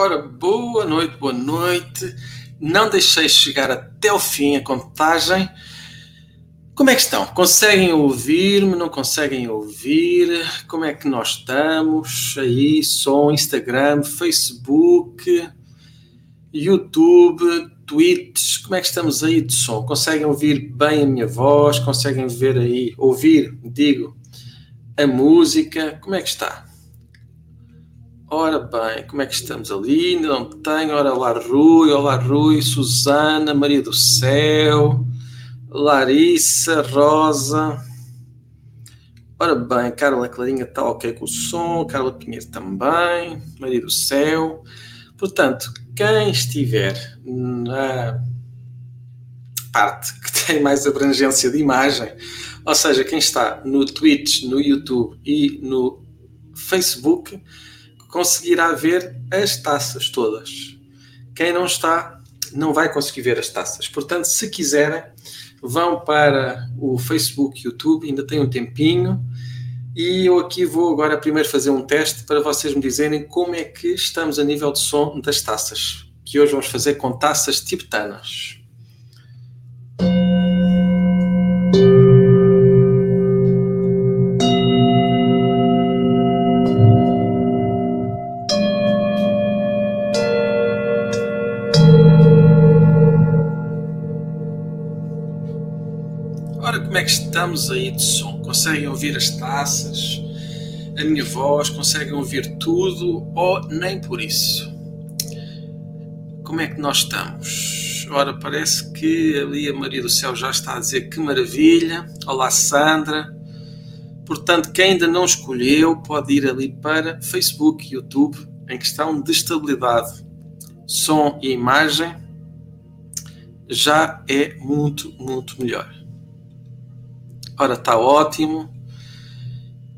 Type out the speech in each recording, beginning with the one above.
Ora, boa noite, boa noite. Não deixei chegar até o fim a contagem. Como é que estão? Conseguem ouvir-me? Não conseguem ouvir? Como é que nós estamos? Aí, som, Instagram, Facebook, YouTube, tweets. Como é que estamos aí de som? Conseguem ouvir bem a minha voz? Conseguem ver aí, ouvir, digo, a música? Como é que está? Ora bem, como é que estamos ali? Ainda não tenho. Ora lá, Rui, olá, Rui, Susana, Maria do Céu, Larissa, Rosa. Ora bem, Carla Clarinha está ok com o som, Carla Pinheiro também, Maria do Céu. Portanto, quem estiver na parte que tem mais abrangência de imagem, ou seja, quem está no Twitch, no YouTube e no Facebook, conseguirá ver as taças todas. Quem não está, não vai conseguir ver as taças. Portanto, se quiserem, vão para o Facebook, YouTube, ainda tem um tempinho. E eu aqui vou agora primeiro fazer um teste para vocês me dizerem como é que estamos a nível de som das taças. Que hoje vamos fazer com taças tibetanas. Estamos aí de som. Conseguem ouvir as taças, a minha voz, conseguem ouvir tudo ou nem por isso? Como é que nós estamos? Ora, parece que ali a Maria do Céu já está a dizer que maravilha. Olá, Sandra. Portanto, quem ainda não escolheu pode ir ali para Facebook, YouTube, em questão de estabilidade, som e imagem, já é muito, muito melhor. Ora, está ótimo.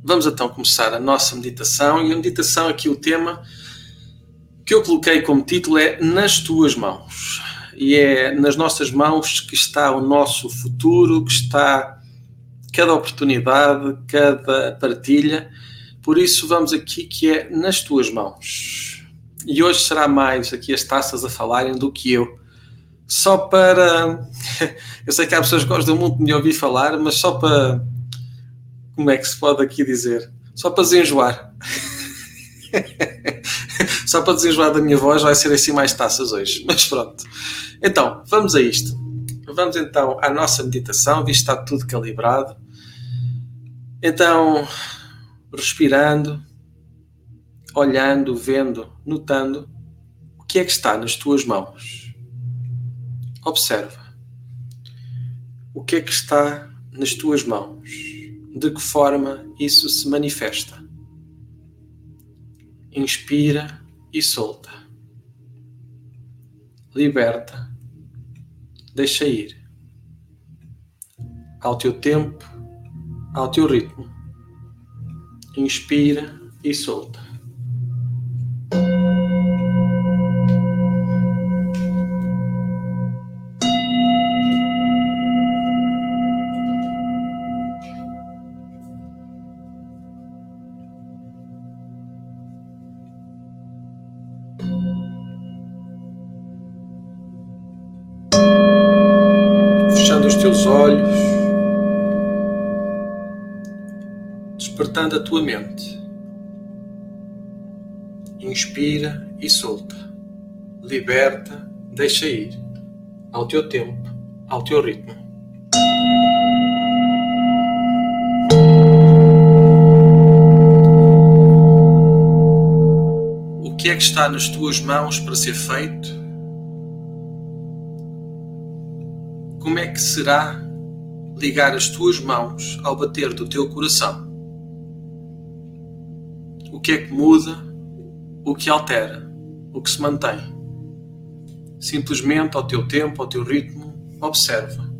Vamos então começar a nossa meditação. E a meditação, aqui o tema que eu coloquei como título é Nas tuas mãos. E é nas nossas mãos que está o nosso futuro, que está cada oportunidade, cada partilha. Por isso, vamos aqui que é nas tuas mãos. E hoje será mais aqui as taças a falarem do que eu só para. Eu sei que há pessoas que gostam muito de me ouvir falar, mas só para. Como é que se pode aqui dizer? Só para desenjoar. só para desenjoar da minha voz, vai ser assim mais taças hoje. Mas pronto. Então, vamos a isto. Vamos então à nossa meditação, visto está tudo calibrado. Então, respirando, olhando, vendo, notando o que é que está nas tuas mãos Observa. O que é que está nas tuas mãos? De que forma isso se manifesta? Inspira e solta. Liberta. Deixa ir. Ao teu tempo, ao teu ritmo. Inspira e solta. Teus olhos, despertando a tua mente. Inspira e solta. Liberta, deixa ir. Ao teu tempo, ao teu ritmo. O que é que está nas tuas mãos para ser feito? Como é que será ligar as tuas mãos ao bater do teu coração? O que é que muda? O que altera? O que se mantém? Simplesmente ao teu tempo, ao teu ritmo, observa,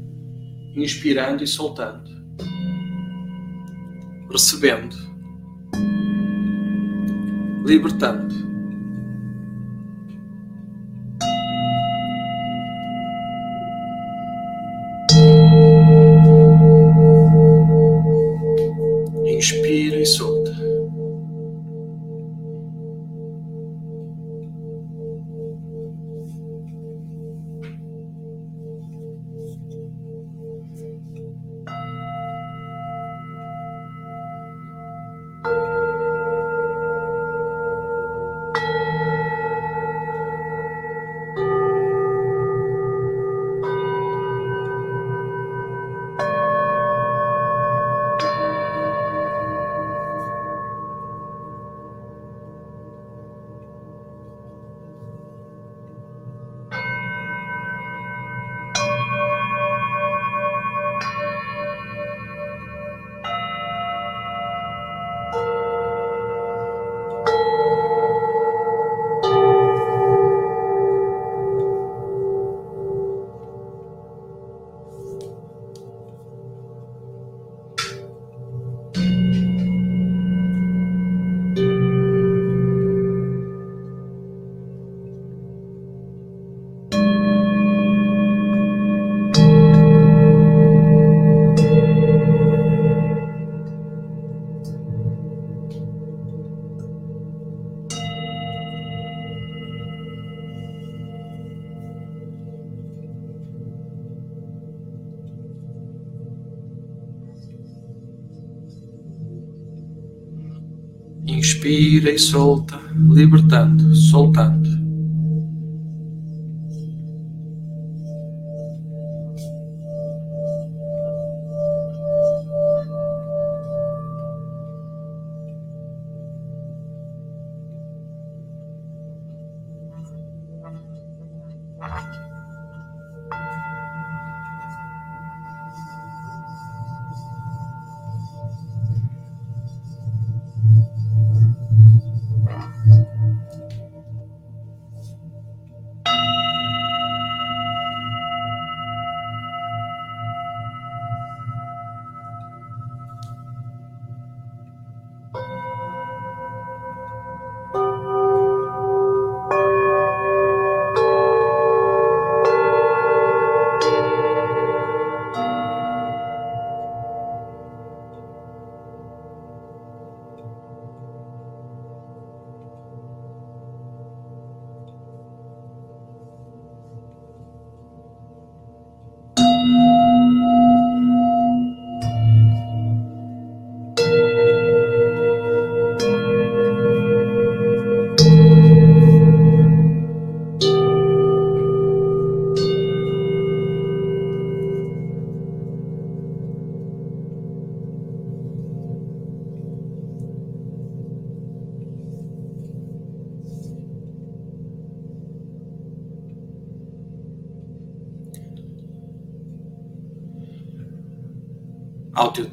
inspirando e soltando, recebendo, libertando. E solta, libertando, soltando.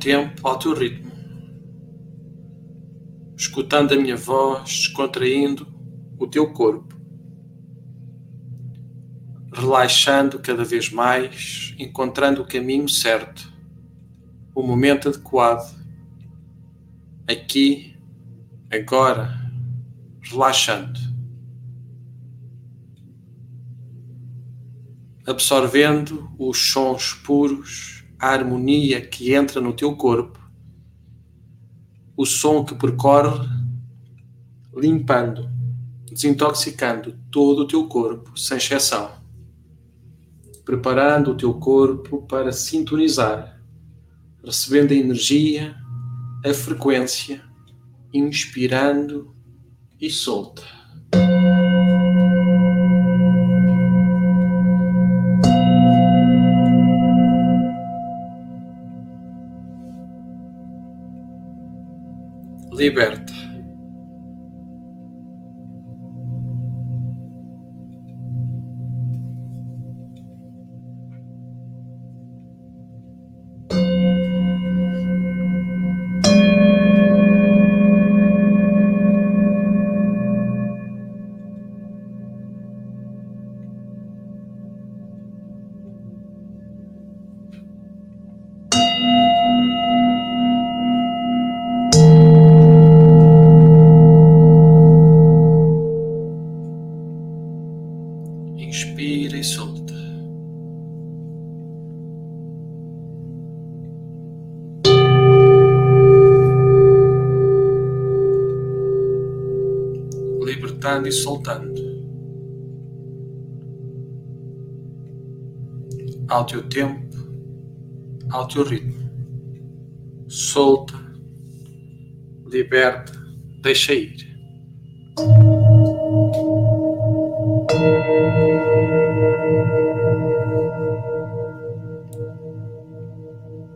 Tempo, ao teu ritmo, escutando a minha voz, descontraindo o teu corpo, relaxando cada vez mais, encontrando o caminho certo, o momento adequado, aqui, agora, relaxando. Absorvendo os sons puros a harmonia que entra no teu corpo, o som que percorre, limpando, desintoxicando todo o teu corpo, sem exceção, preparando o teu corpo para sintonizar, recebendo a energia, a frequência, inspirando e solta. Liberta. Libertando e soltando. Ao teu tempo, ao teu ritmo. Solta, liberta, deixa ir.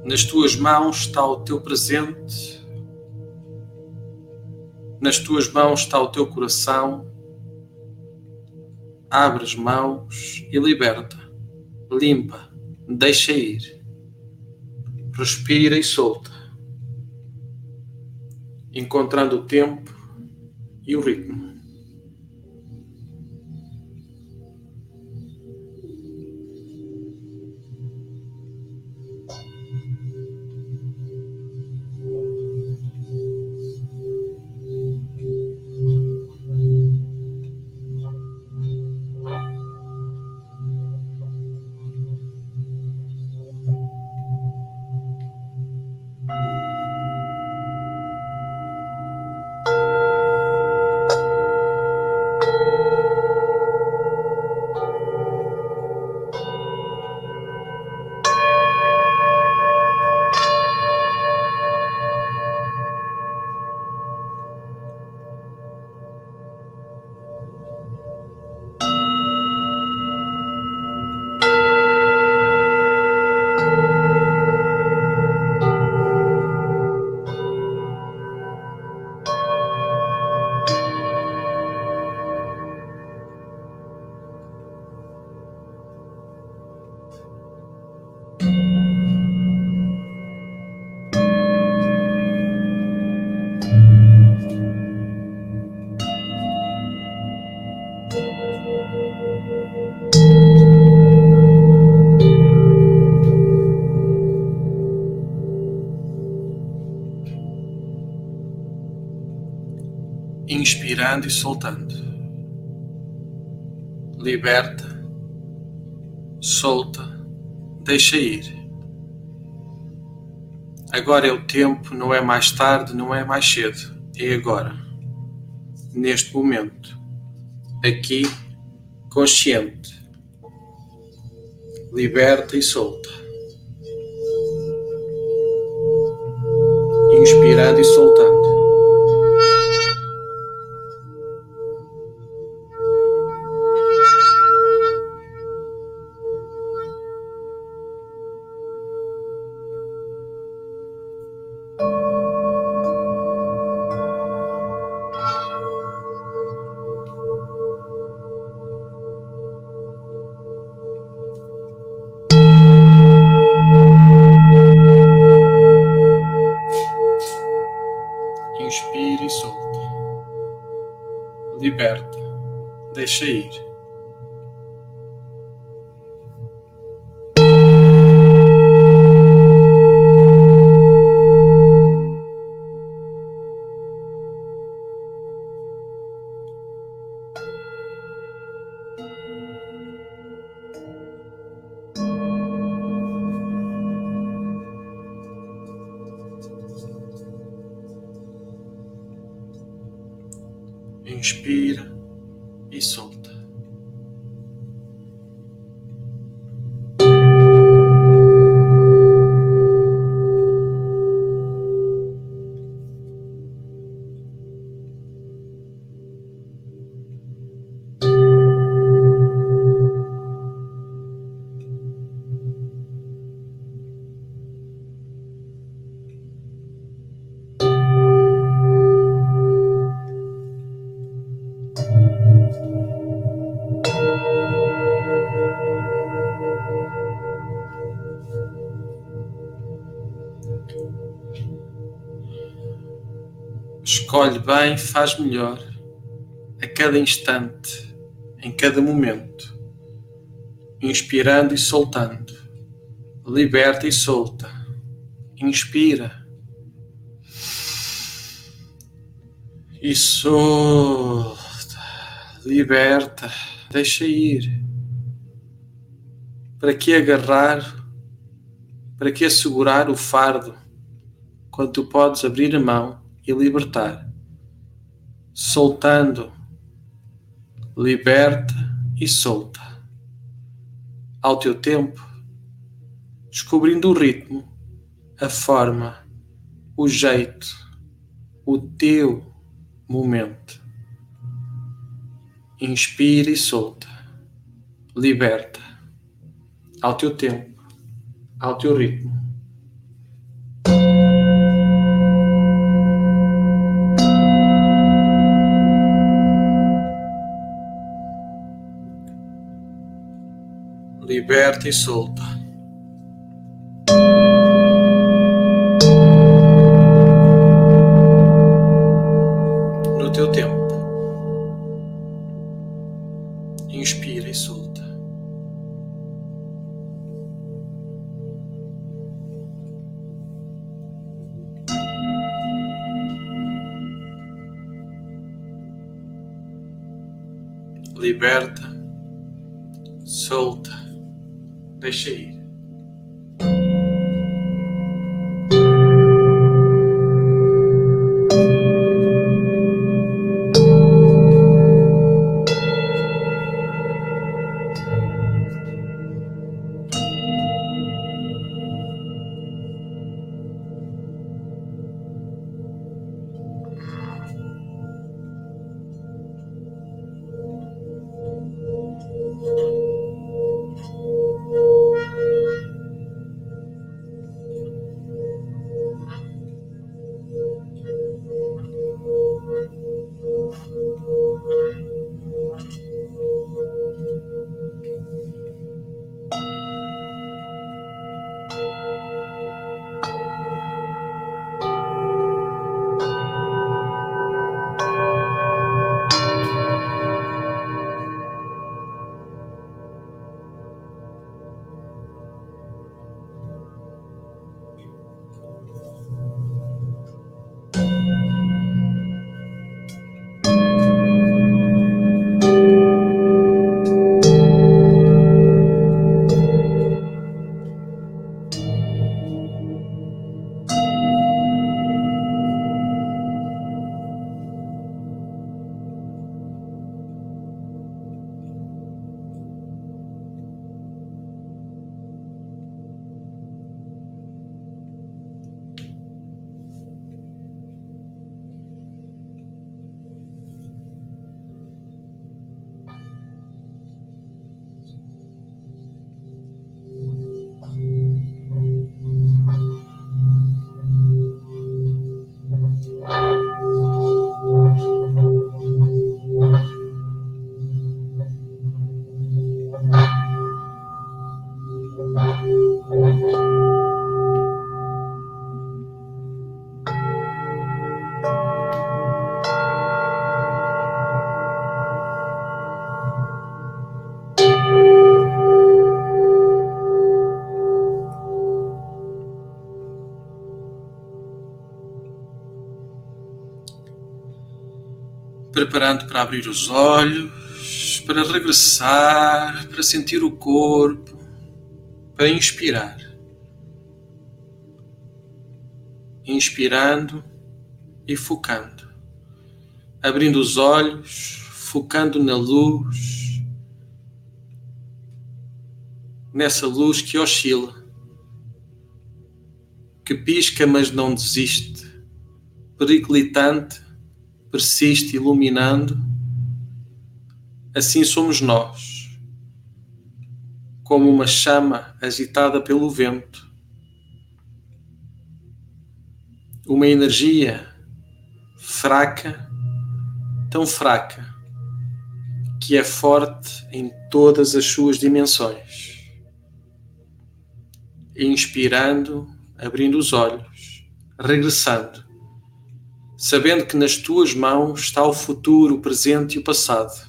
Nas tuas mãos está o teu presente nas tuas mãos está o teu coração. Abre as mãos e liberta, limpa, deixa ir. Respira e solta, encontrando o tempo e o ritmo. Inspirando e soltando. Liberta, solta, deixa ir. Agora é o tempo, não é mais tarde, não é mais cedo, é agora, neste momento, aqui, consciente. Liberta e solta. Inspirando e soltando. Inspira Escolhe bem, faz melhor, a cada instante, em cada momento, inspirando e soltando, liberta e solta, inspira. E solta, liberta, deixa ir. Para que agarrar? Para que assegurar o fardo? Quando tu podes abrir a mão e libertar? Soltando, liberta e solta. Ao teu tempo, descobrindo o ritmo, a forma, o jeito, o teu momento. Inspira e solta. Liberta ao teu tempo, ao teu ritmo. Liberta e solta. No teu tempo. Inspira e solta. Liberta, solta, deixa ir. Preparando para abrir os olhos, para regressar, para sentir o corpo, para inspirar. Inspirando e focando. Abrindo os olhos, focando na luz, nessa luz que oscila, que pisca, mas não desiste, periclitante persiste iluminando, assim somos nós, como uma chama agitada pelo vento, uma energia fraca, tão fraca, que é forte em todas as suas dimensões. Inspirando, abrindo os olhos, regressando sabendo que nas tuas mãos está o futuro, o presente e o passado.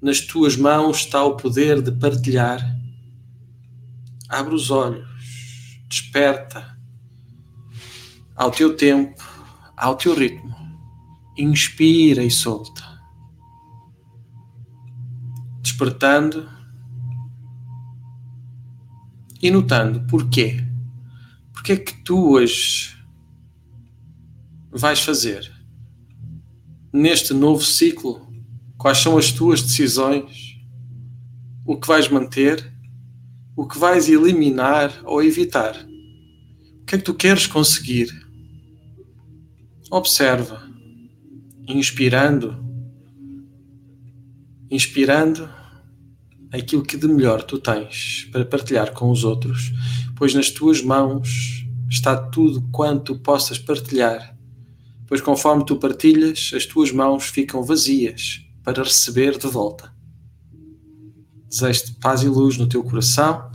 Nas tuas mãos está o poder de partilhar. Abre os olhos, desperta ao teu tempo, ao teu ritmo. Inspira e solta. Despertando e notando porquê. Porquê é que tu hoje vais fazer neste novo ciclo? Quais são as tuas decisões? O que vais manter? O que vais eliminar ou evitar? O que é que tu queres conseguir? Observa, inspirando, inspirando aquilo que de melhor tu tens para partilhar com os outros, pois nas tuas mãos está tudo quanto possas partilhar pois conforme tu partilhas, as tuas mãos ficam vazias para receber de volta. Desejo-te paz e luz no teu coração.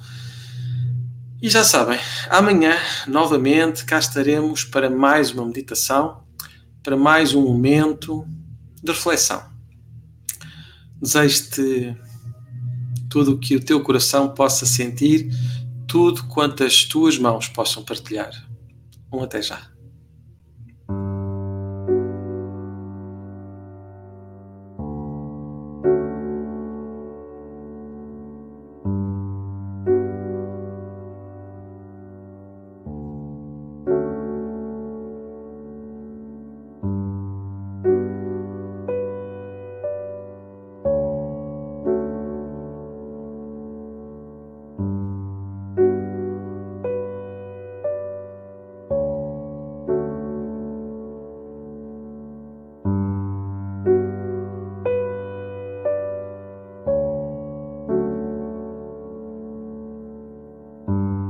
E já sabem, amanhã, novamente, cá estaremos para mais uma meditação, para mais um momento de reflexão. Desejo-te tudo o que o teu coração possa sentir, tudo quanto as tuas mãos possam partilhar. Um até já.